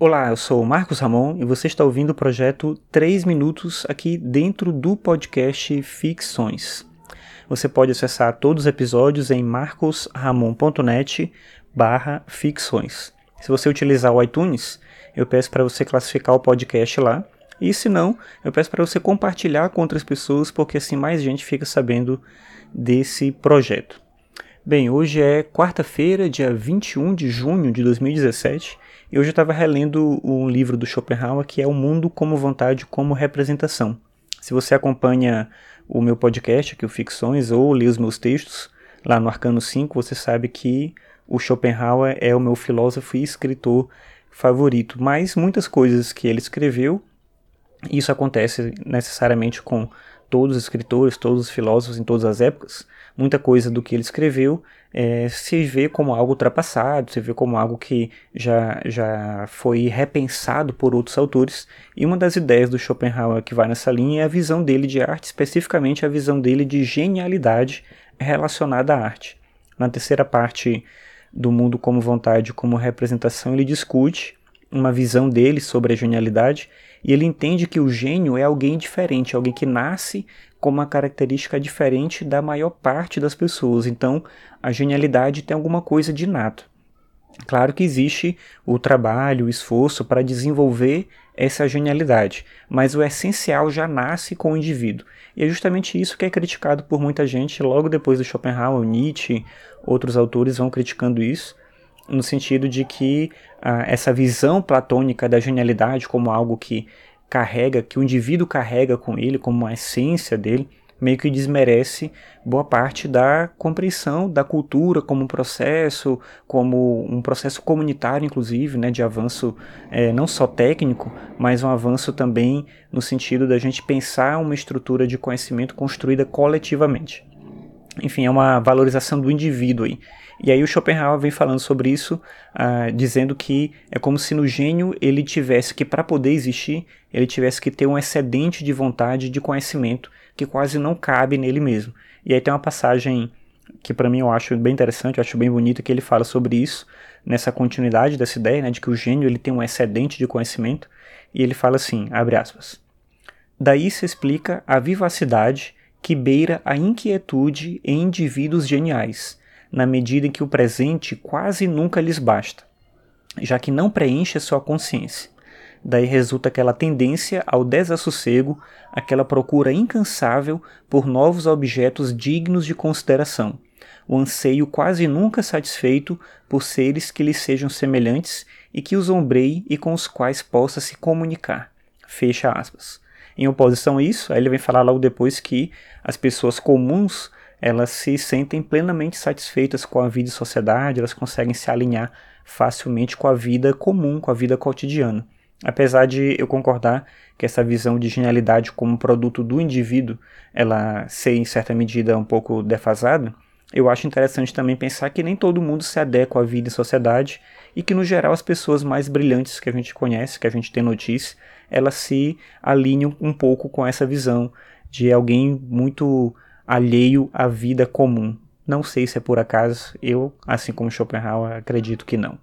Olá, eu sou o Marcos Ramon e você está ouvindo o projeto 3 Minutos aqui dentro do podcast Ficções. Você pode acessar todos os episódios em marcosramon.net barra ficções. Se você utilizar o iTunes, eu peço para você classificar o podcast lá. E se não, eu peço para você compartilhar com outras pessoas, porque assim mais gente fica sabendo desse projeto. Bem, hoje é quarta-feira, dia 21 de junho de 2017, e hoje eu estava relendo um livro do Schopenhauer que é O Mundo como Vontade como Representação. Se você acompanha o meu podcast aqui, o Ficções, ou lê os meus textos lá no Arcano 5, você sabe que o Schopenhauer é o meu filósofo e escritor favorito. Mas muitas coisas que ele escreveu, isso acontece necessariamente com todos os escritores, todos os filósofos em todas as épocas, muita coisa do que ele escreveu é, se vê como algo ultrapassado, se vê como algo que já, já foi repensado por outros autores. E uma das ideias do Schopenhauer que vai nessa linha é a visão dele de arte, especificamente a visão dele de genialidade relacionada à arte. Na terceira parte do mundo como vontade, como representação, ele discute uma visão dele sobre a genialidade e ele entende que o gênio é alguém diferente, alguém que nasce com uma característica diferente da maior parte das pessoas. Então, a genialidade tem alguma coisa de inato. Claro que existe o trabalho, o esforço para desenvolver essa genialidade, mas o essencial já nasce com o indivíduo. E é justamente isso que é criticado por muita gente logo depois do Schopenhauer, Nietzsche, outros autores vão criticando isso, no sentido de que ah, essa visão platônica da genialidade como algo que carrega, que o indivíduo carrega com ele, como uma essência dele, meio que desmerece boa parte da compreensão da cultura como um processo, como um processo comunitário, inclusive, né, de avanço é, não só técnico, mas um avanço também no sentido da gente pensar uma estrutura de conhecimento construída coletivamente. Enfim, é uma valorização do indivíduo aí. E aí o Schopenhauer vem falando sobre isso, uh, dizendo que é como se no gênio ele tivesse que, para poder existir, ele tivesse que ter um excedente de vontade, de conhecimento, que quase não cabe nele mesmo. E aí tem uma passagem que para mim eu acho bem interessante, eu acho bem bonita, que ele fala sobre isso, nessa continuidade dessa ideia, né, de que o gênio ele tem um excedente de conhecimento, e ele fala assim, abre aspas, Daí se explica a vivacidade que beira a inquietude em indivíduos geniais, na medida em que o presente quase nunca lhes basta, já que não preenche a sua consciência. Daí resulta aquela tendência ao desassossego, aquela procura incansável por novos objetos dignos de consideração, o anseio quase nunca satisfeito por seres que lhe sejam semelhantes e que os ombreie e com os quais possa se comunicar. Fecha aspas. Em oposição a isso, aí ele vem falar logo depois que as pessoas comuns elas se sentem plenamente satisfeitas com a vida e sociedade, elas conseguem se alinhar facilmente com a vida comum, com a vida cotidiana. Apesar de eu concordar que essa visão de genialidade como produto do indivíduo, ela ser em certa medida um pouco defasada, eu acho interessante também pensar que nem todo mundo se adequa à vida em sociedade e que no geral as pessoas mais brilhantes que a gente conhece, que a gente tem notícia, elas se alinham um pouco com essa visão de alguém muito alheio à vida comum. Não sei se é por acaso, eu, assim como Schopenhauer, acredito que não.